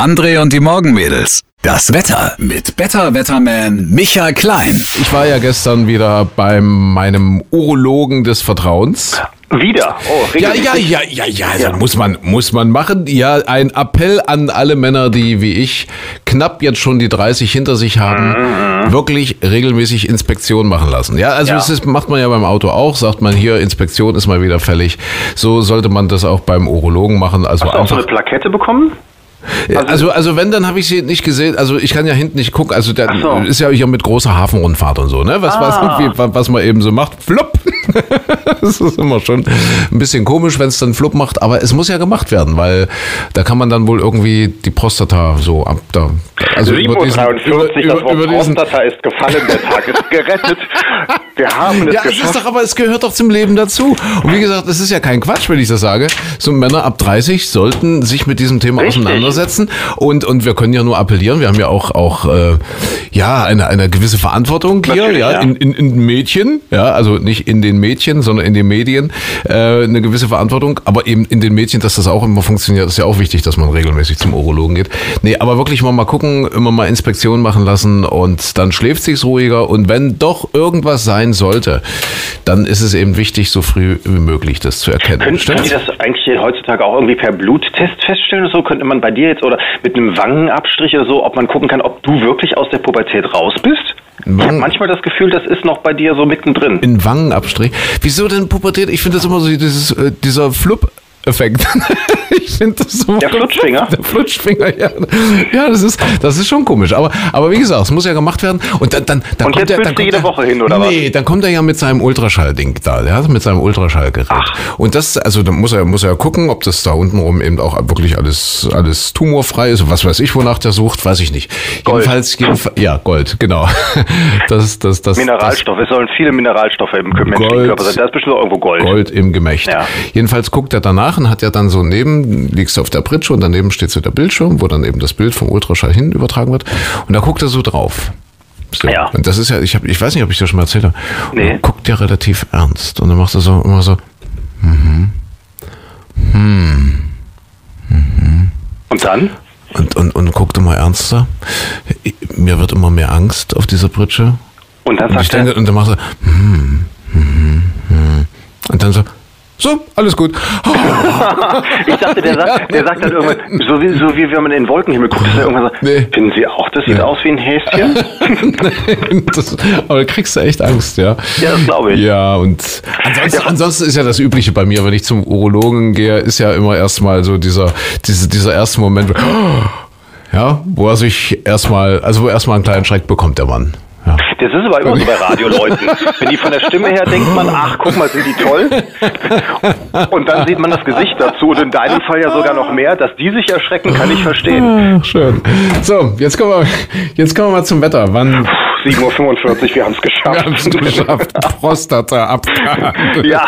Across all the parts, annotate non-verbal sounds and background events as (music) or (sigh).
André und die Morgenmädels. Das Wetter mit Better Wetterman Michael Klein. Ich war ja gestern wieder bei meinem Urologen des Vertrauens. Wieder? Oh, Ja, ja, regelmäßig. ja, ja, ja, also muss man, muss man machen. Ja, ein Appell an alle Männer, die wie ich knapp jetzt schon die 30 hinter sich haben, wirklich regelmäßig Inspektion machen lassen. Ja, also Ja. das ist, macht man ja beim Auto auch, sagt man hier, Inspektion ist mal wieder fällig. So sollte man das auch beim Urologen machen. Also Hast du auch so einfach eine Plakette bekommen? Also, also wenn, dann habe ich sie nicht gesehen. Also ich kann ja hinten nicht gucken. Also der Ach so. ist ja hier mit großer Hafenrundfahrt und so, ne? Was, Ah. was, was man eben so macht. Flupp. (laughs) das ist immer schon ein bisschen komisch, wenn es dann Flupp macht. Aber es muss ja gemacht werden, weil da kann man dann wohl irgendwie die Prostata so ab da. Also über diesen, 7.43 über, das über, Wort über diesen, Prostata ist gefallen, der Tag ist gerettet. (laughs) Wir haben es ja, es ist geschafft. doch, aber es gehört doch zum Leben dazu. Und wie gesagt, es ist ja kein Quatsch, wenn ich das sage. So Männer ab 30 sollten sich mit diesem Thema Richtig. auseinandersetzen. Und, und wir können ja nur appellieren. Wir haben ja auch, auch äh, ja, eine, eine gewisse Verantwortung hier, Natürlich, ja, ja. In, in, in Mädchen, ja, also nicht in den Mädchen, sondern in den Medien, äh, eine gewisse Verantwortung. Aber eben in den Mädchen, dass das auch immer funktioniert, ist ja auch wichtig, dass man regelmäßig zum Urologen geht. Nee, aber wirklich mal, mal gucken, immer mal Inspektionen machen lassen und dann schläft sich's ruhiger. Und wenn doch irgendwas sein sollte, dann ist es eben wichtig, so früh wie möglich das zu erkennen. Können, die das eigentlich heutzutage auch irgendwie per Bluttest feststellen oder so? Könnte man bei dir jetzt oder mit einem Wangenabstrich oder so, ob man gucken kann, ob du wirklich aus der Pubertät raus bist? Ich habe manchmal das Gefühl, das ist noch bei dir so mittendrin. in Wangenabstrich. Wieso denn Pubertät? Ich finde das immer so dieses, äh, dieser Flupp-Effekt. (laughs) ich finde das so. Der Flutschfinger? Der Flutschfinger, ja. Ja, das ist, das ist schon komisch. Aber, aber wie gesagt, es muss ja gemacht werden. Und dann, dann, dann Und kommt jetzt er, dann kommt jede er, Woche hin, oder was? Nee, dann kommt er ja mit seinem Ultraschallding da, ja, mit seinem Ultraschallgerät. Und das, also da muss er, muss er gucken, ob das da untenrum eben auch wirklich alles, alles tumorfrei ist. Was weiß ich, wonach der sucht, weiß ich nicht. Gold. Jedenfalls, jedenfalls, ja, Gold, genau. (laughs) Das, das, das, Mineralstoffe, es sollen viele Mineralstoffe im Gold. Körper sein. Da ist bestimmt irgendwo Gold. Gold im Gemächt. Ja. Jedenfalls guckt er danach und hat ja dann so neben, liegst du auf der Pritsche und daneben steht so der Bildschirm, wo dann eben das Bild vom Ultraschall hin übertragen wird. Und da guckt er so drauf. So. Ja. Und das ist ja, ich, hab, ich weiß nicht, ob ich das schon mal erzählt habe. Nee. guckt er relativ ernst. Und dann macht er so immer so, Und dann? und, und, und guckt immer ernster. Mir wird immer mehr Angst auf dieser Pritsche. Und dann Und, sagt er, denke, und dann macht er, hm, hm, hm. und dann so, so, alles gut. (laughs) ich dachte, der (laughs) sagt, der sagt dann irgendwann, so wie, so wie wenn man in den Wolkenhimmel guckt, dass er irgendwann sagt, Nee. finden Sie auch, das sieht aus wie ein Häschen? (laughs) das, aber da kriegst du echt Angst, ja. Ja, das glaube ich. Ja, und ansonsten, ansonsten ist ja das Übliche bei mir, wenn ich zum Urologen gehe, ist ja immer erstmal so dieser, diese, dieser erste Moment, (gasps) ja, wo er sich erstmal, also wo erstmal einen kleinen Schreck bekommt, der Mann. Ja. Das ist aber immer so bei Radioleuten. Wenn die von der Stimme her denkt man, ach, guck mal, sind die toll. Und dann sieht man das Gesicht dazu. Und in deinem Fall ja sogar noch mehr. Dass die sich erschrecken, kann ich verstehen. Ach, schön. So, jetzt kommen wir, jetzt kommen wir mal zum Wetter. Wann 7.45 Uhr, wir haben es geschafft. wir haben es geschafft? (laughs) Prostata abgehandelt. Ja.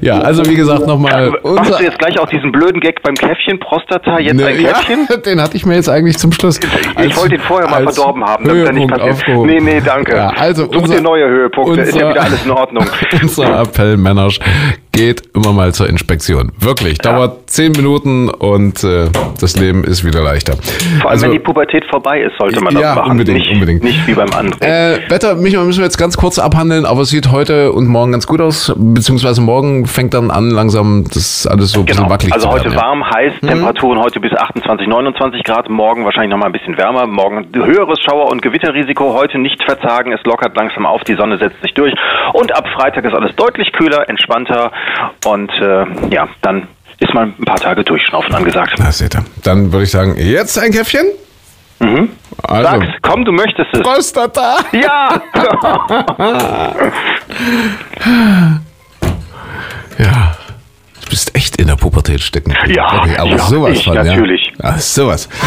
Ja, also wie gesagt, nochmal. Machst du jetzt gleich auch diesen blöden Gag beim Käffchen, Prostata, jetzt Ne, ein Käffchen? Ja, (laughs) den hatte ich mir jetzt eigentlich zum Schluss. Ich wollte ihn vorher mal verdorben haben, damit er nicht passiert. aufgehoben. Nee, nee, danke. Ja, also Such unser, dir neue Höhepunkte, ist ja wieder alles in Ordnung. (laughs) unser Appell, Männersch, geht immer mal zur Inspektion. Wirklich, dauert zehn Minuten und äh, das Leben ist wieder leichter. Vor allem, wenn die Pubertät vorbei ist, sollte man das Ja, machen. unbedingt, nicht, unbedingt. Nicht wie beim anderen. Äh, Wetter, Michael, müssen wir jetzt ganz kurz abhandeln, aber es sieht heute und morgen ganz gut aus, beziehungsweise morgen fängt dann an, langsam das alles so ein bisschen Genau. wackelig Also zu heute werden. ja. warm, heiß, Temperaturen heute bis 28, 29 Grad, morgen wahrscheinlich nochmal ein bisschen wärmer, morgen höheres Schauer- und Gewitterrisiko, heute nicht verzagen, es lockert langsam auf, die Sonne setzt sich durch und ab Freitag ist alles deutlich kühler, entspannter und äh, ja, dann ist mal ein paar Tage durchschnaufen angesagt. Na, seht ihr. Dann würde ich sagen, jetzt ein Käffchen? Mhm. Also, Sag's, komm, du möchtest es. Prostata! Ja! (laughs) Ja. Du bist echt in der Pubertät stecken. Ja, aber ja, sowas ich von, natürlich. ja. ja. Sowas. (laughs)